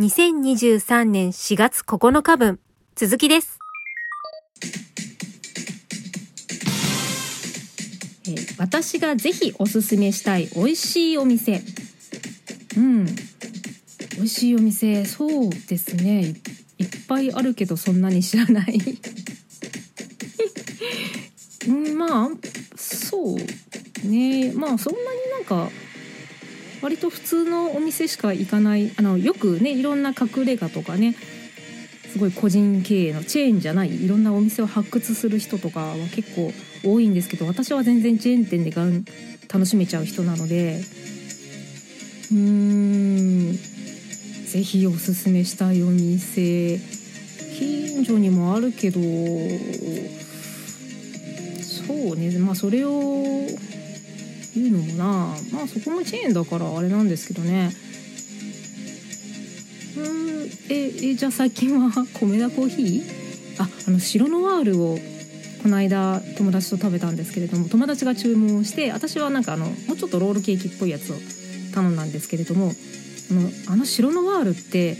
2023年4月9日分、続きです。え私がぜひおすすめしたい美味しいお店。うん。美味しいお店そうですね。いいっぱいあるけどそんなに知らない。うんまあそうね。まあそんなになんか割と普通のお店しか行かないあのよくねいろんな隠れ家とかねすごい個人経営のチェーンじゃないいろんなお店を発掘する人とかは結構多いんですけど私は全然チェーン店でがん楽しめちゃう人なのでうーんぜひおすすめしたいお店。近所にもあるけどそうねまあそれを言うのもな。まあそこもチェーンだからあれなんですけどね。うんええじゃあ最近は 米田コーヒー？ああの白ノワールをこの間友達と食べたんですけれども友達が注文して私はなんかあのもうちょっとロールケーキっぽいやつを頼んだんですけれどもあのあの白ノワールって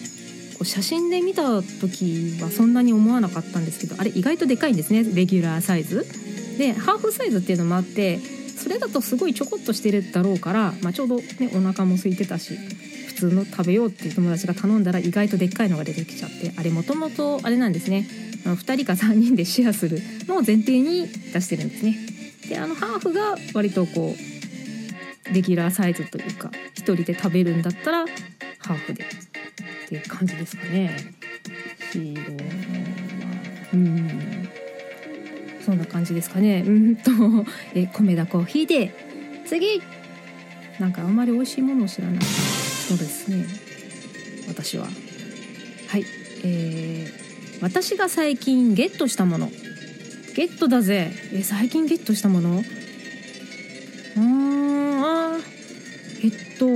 こう写真で見た時はそんなに思わなかったんですけどあれ意外とでかいんですね。レギュラーサイズ。でハーフサイズっていうのもあってそれだとすごいちょこっとしてるだろうから、まあ、ちょうどねお腹も空いてたし普通の食べようっていう友達が頼んだら意外とでっかいのが出てきちゃってあれもともとあれなんですね。あの2人か3人でシェアするのを前提に出してるんですね。であのハーフが割とこうレギュラーサイズというか1人で食べるんだったらハーフでっていう感じですかね。白うんそんな感じですかね。うんと。え米田コーヒーで次。なんかあんまり美味しいものを知らない。そうですね。私は。はい。えー私が最近ゲットしたもの。ゲットだぜ。え最近ゲットしたもの？うーんあえっと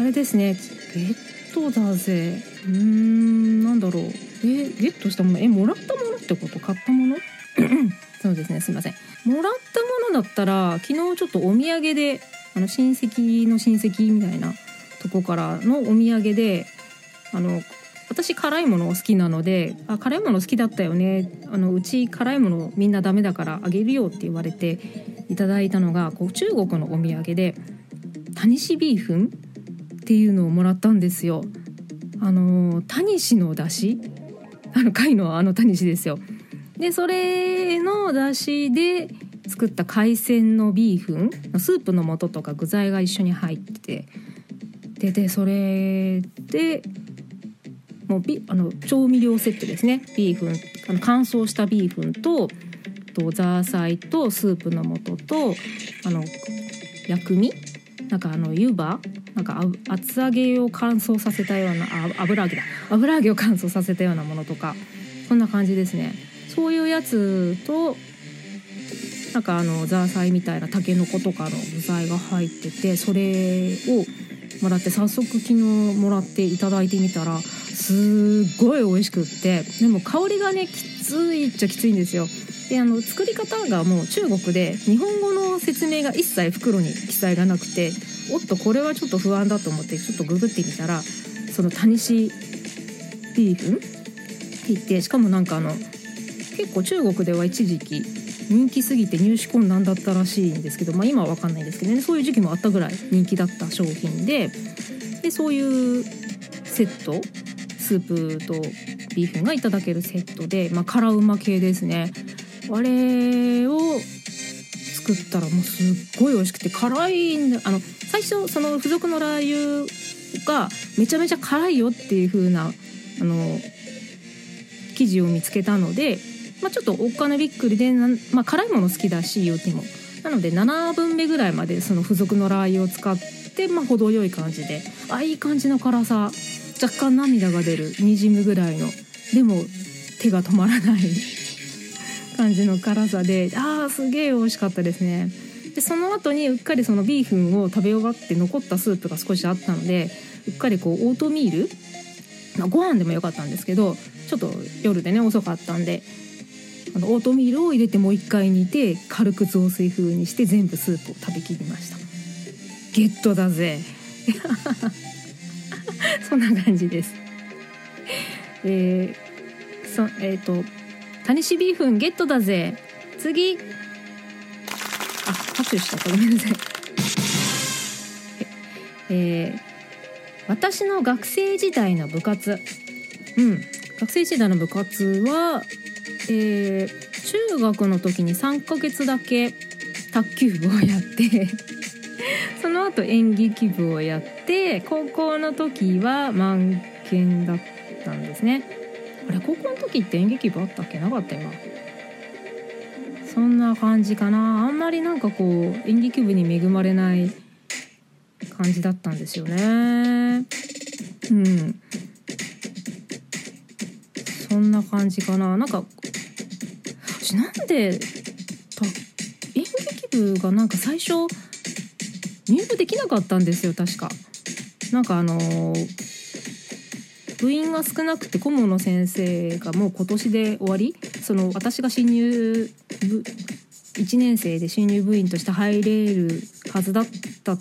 あれですね。ゲットだぜ。うんなんだろう。えゲットしたもの？えもらったものってこと買ったもの？そうですねすいませんもらったものだったら昨日ちょっとお土産であの親戚の親戚みたいなとこからのお土産であの私辛いもの好きなので「あ辛いもの好きだったよねあのうち辛いものみんなダメだからあげるよ」って言われていただいたのがこう中国のお土産でタニシビーフンっていうのをもらったんですよ。あのタニシの出汁あの貝のあのタニシですよ。でそれの出汁で作った海鮮のビーフンスープの素とか具材が一緒に入ってて。ででそれでもうビあの調味料セットですね。ビーフン。あの乾燥したビーフンととザーサイとスープの素とあの薬味なんかあの湯葉？なんか厚揚げを乾燥させたようなあ油揚げだ。油揚げを乾燥させたようなものとか。そんな感じですね。そういうやつとなんかあのザーサイみたいなたけのことかの具材が入っててそれをもらって早速昨日もらっていただいてみたらすっごい美味しくって。でも香りがねきついっちゃきついんですよ。であの作り方がもう中国で日本語の説明が一切袋に記載がなくておっとこれはちょっと不安だと思ってちょっとググってみたらそのタニシビーフンって言ってしかもなんかあの結構中国では一時期人気すぎて入手困難だったらしいんですけど、まあ、今は分かんないですけどね。そういう時期もあったぐらい人気だった商品ででそういうセットスープとビーフンがいただけるセットで、まあ、辛うま系ですね。あれを作ったらもうすっごい美味しくて辛いんだあの最初その付属のラー油がめちゃめちゃ辛いよっていう風なあの記事を見つけたので、まあ、ちょっとおっかなびっくりで、まあ、辛いもの好きだし言うても。なので7分目ぐらいまでその付属のラー油を使って、まあ、程よい感じであいい感じの辛さ若干涙が出るにじむぐらいのでも手が止まらない感じの辛さであーすげえ美味しかったですね。でその後にうっかりそのビーフンを食べ終わって残ったスープが少しあったのでうっかりこうオートミール？まあご飯でもよかったんですけどちょっと夜でね遅かったんであのオートミールを入れてもう一回煮て軽く雑炊風にして全部スープを食べきりました。ゲットだぜ。そんな感じです。えー、そえ、ー、とタニシビーフンゲットだぜ。次。あ拍手した。ごめんなさい。えー、私の学生時代の部活。うん。学生時代の部活はえー、中学の時に3ヶ月だけ卓球部をやって その後演劇部をやって高校の時は満研だったんですね。あれ高校の時って演劇部あったっけ？なかった今。そんな感じかな。あんまりなんかこう演劇部に恵まれない感じだったんですよね。うん。そんな感じかな。なんか私なんで演劇部がなんか最初入部できなかったんですよ確か。なんかあの部員が少なくて顧問の先生がもう今年で終わりその私が新入部1年生で新入部員として入れるはずだった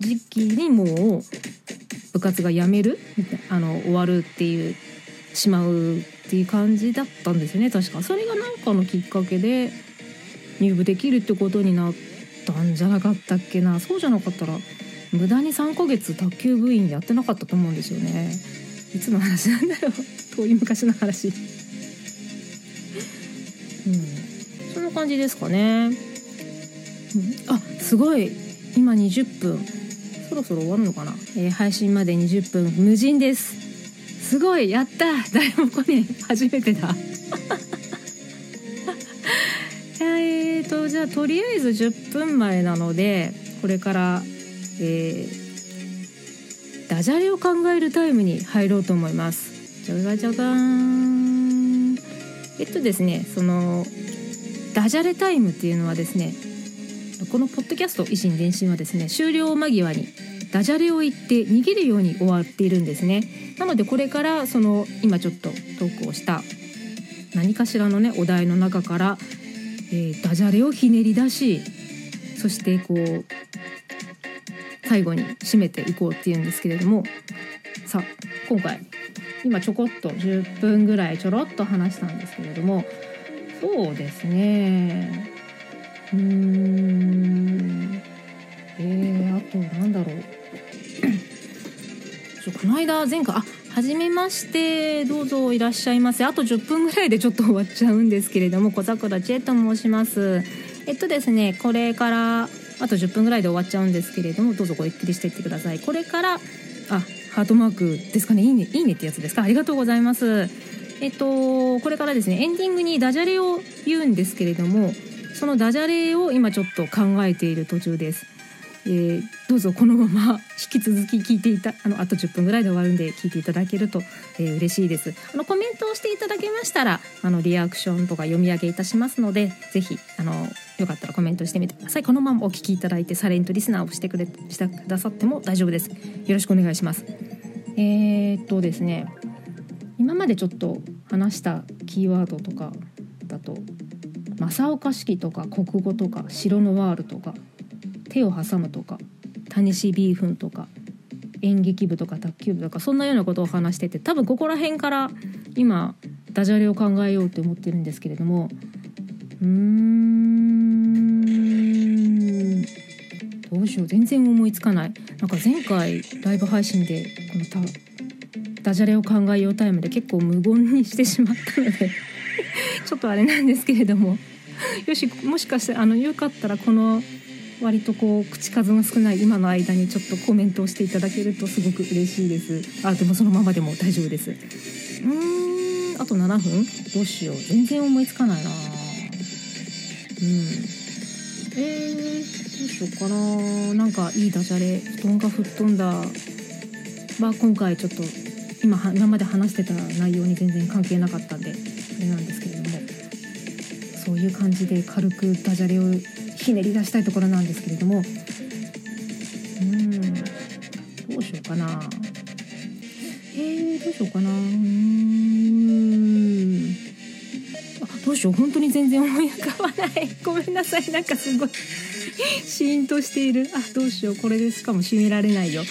時期にもう部活が辞めるあの終わるっていうしまうっていう感じだったんですよね確か。それが何かのきっかけで入部できるってことになったんじゃなかったっけな。そうじゃなかった。ら無駄に3ヶ月卓球部員やってなかったと思うんですよね。いつの話なんだろう。遠い昔の話。うん。そんな感じですかね、うん、あすごい。今20分。そろそろ終わるのかな、えー、配信まで20分。無人です。すごい。やった。誰も来ねえ。初めてだ。えーとじゃあとりあえず10分前なのでこれからえー、ダジャレを考えるタイムに入ろうと思います。じゃがじゃがーんえっとですねそのダジャレタイムっていうのはですねこのポッドキャスト「維新伝心」はですね終了間際にダジャレを言って逃げるように終わっているんですね。なのでこれからその今ちょっとトークをした何かしらのねお題の中から、えー、ダジャレをひねり出しそしてこう最後に締めていこうっていうんですけれどもさあ今回今ちょこっと10分ぐらいちょろっと話したんですけれどもそうですね。うーん。えー、あとなんだろう。ちょこの間前回あ初めまして。どうぞいらっしゃいませ。あと10分ぐらいでちょっと終わっちゃうんですけれども小桜千恵と申します。えっとですねこれからあと10分ぐらいで終わっちゃうんですけれどもどうぞごゆっくりしていってください。これからあハートマークですかね。いいねいいねってやつですか。ありがとうございます。えっとこれからですねエンディングにダジャレを言うんですけれどもそのダジャレを今ちょっと考えている途中です。えー、どうぞこのまま引き続き聞いていた あのあと10分ぐらいで終わるんで聞いていただけると、えー、嬉しいです。あのコメントをしていただけましたらあのリアクションとか読み上げいたしますのでぜひあのよかったらコメントしてみてください。このままお聞きいただいてサレントリスナーをしてくれしてくださっても大丈夫です。よろしくお願いします。えー、っとですね今までちょっと話したキーワードとかだと正岡式とか国語とか城のワールとか手を挟むとかタニシビーフンとか演劇部とか卓球部とかそんなようなことを話してて多分ここら辺から今ダジャレを考えようと思ってるんですけれども。うーん。どうしよう。全然思いつかない。なんか前回ライブ配信でこのダジャレを考えようタイムで結構無言にしてしまったので ちょっとあれなんですけれども。よしもしかしてあのよかったらこの割とこう口数の少ない今の間にちょっとコメントをしていただけるとすごく嬉しいです。あでもそのままでも大丈夫です。うーんあと7分。どうしよう。全然思いつかないな。うん。えー、どうしようかな。なんかいいダジャレ。布団が吹っ飛んだ。は今回ちょっと今今まで話してた内容に全然関係なかったんであれなんですけれども。そういう感じで軽くダジャレをひねり出したいところなんですけれども。うん。どうしようかな。えー、どうしようかな。うん。あどうしよう。本当に全然思い浮かばない。ごめんなさい。なんかすごい。シーンとしている。あどうしよう。これでしかも締められないよ。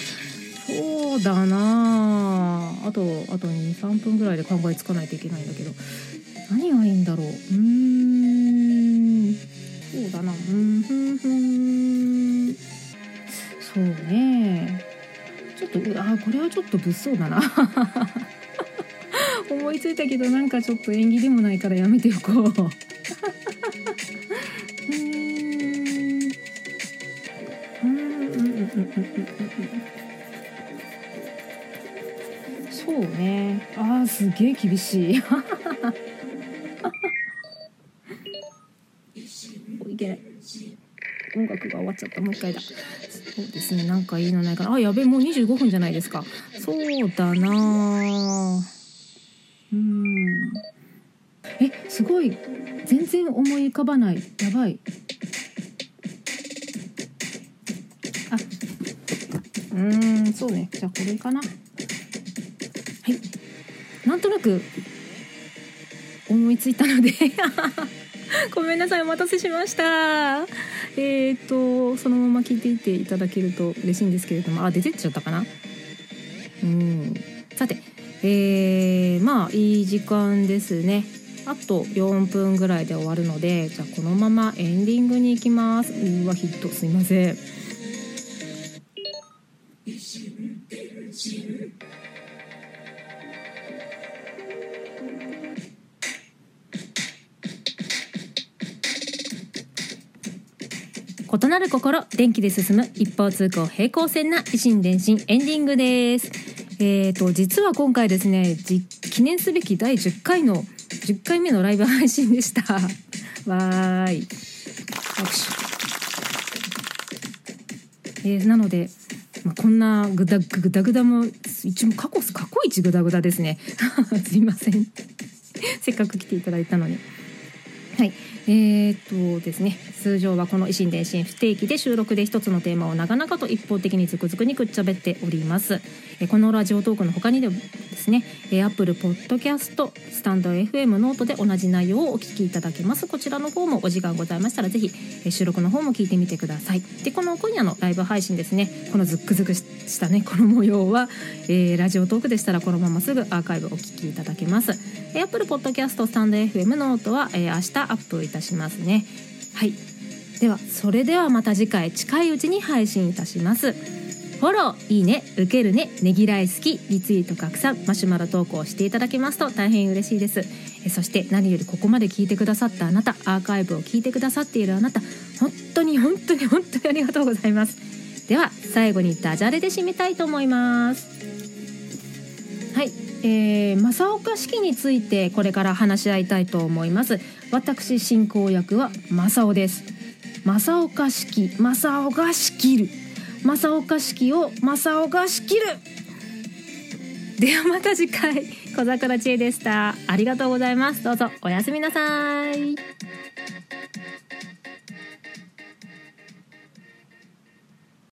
そうだな。あとあと23分ぐらいで考えつかないといけないんだけど。何がいいんだろう。うーん。そうね。ちょっとあこれはちょっと物騒だな。思いついたけどなんかちょっと縁起でもないからやめておこう。うんうんうんうんうんうん。そうね。あーすげえ厳しい。おいけない。音楽が終わっちゃった。もう一回だ。そうですねなんかいいのないかな。あやべえもう25分じゃないですか。そうだなうん。えすごい。全然思い浮かばない。やばい。あ。うんそうね。じゃあこれかな。はい。なんとなく思いついたので。ごめんなさいお待たせしました。えー、とそのまま聞いていていただけると嬉しいんですけれどもあ出てっちゃったかな？うん。さてえー、まあいい時間ですね。あと4分ぐらいで終わるのでじゃあこのままエンディングに行きます。うわヒット。すいません。異なる心電気で進む一方通行平行線な維新伝心エンディングです。えーと実は今回ですね記念すべき第10回の10回目のライブ配信でした。わーい。拍手えーなので、まあ、こんなぐだぐだぐだも一応過去過去一ぐだぐだですね。すいません。せっかく来ていただいたのに。はい。え、っとですね通常はこの維新伝心不定期で収録で一つのテーマを長々と一方的にズクズクにくっちゃべっております。このラジオトークの他にでもですね Apple Podcast スタンド FM ノートで同じ内容をお聞きいただけます。こちらの方もお時間ございましたらぜひ収録の方も聞いてみてください。でこの今夜のライブ配信ですねこのズックズクしたねこの模様は、えーラジオトークでしたらこのまますぐアーカイブお聞きいただけます。えー Apple Podcast stand.fm note は、えー明日アップいたしますね。はい。ではそれではまた次回近いうちに配信いたします。フォローいいね受けるねねぎらい好きリツイート拡散マシュマロ投稿していただけますと大変嬉しいです。えそして何よりここまで聞いてくださったあなたアーカイブを聞いてくださっているあなた本当に本当に本当にありがとうございます。では最後にダジャレで締めたいと思います。はい、えー、正岡式についてこれから話し合いたいと思います。私進行役は正雄です。正岡式正雄が仕切る。正岡式を正雄が仕切る。ではまた次回。小桜知恵でした。ありがとうございます。どうぞおやすみなさい。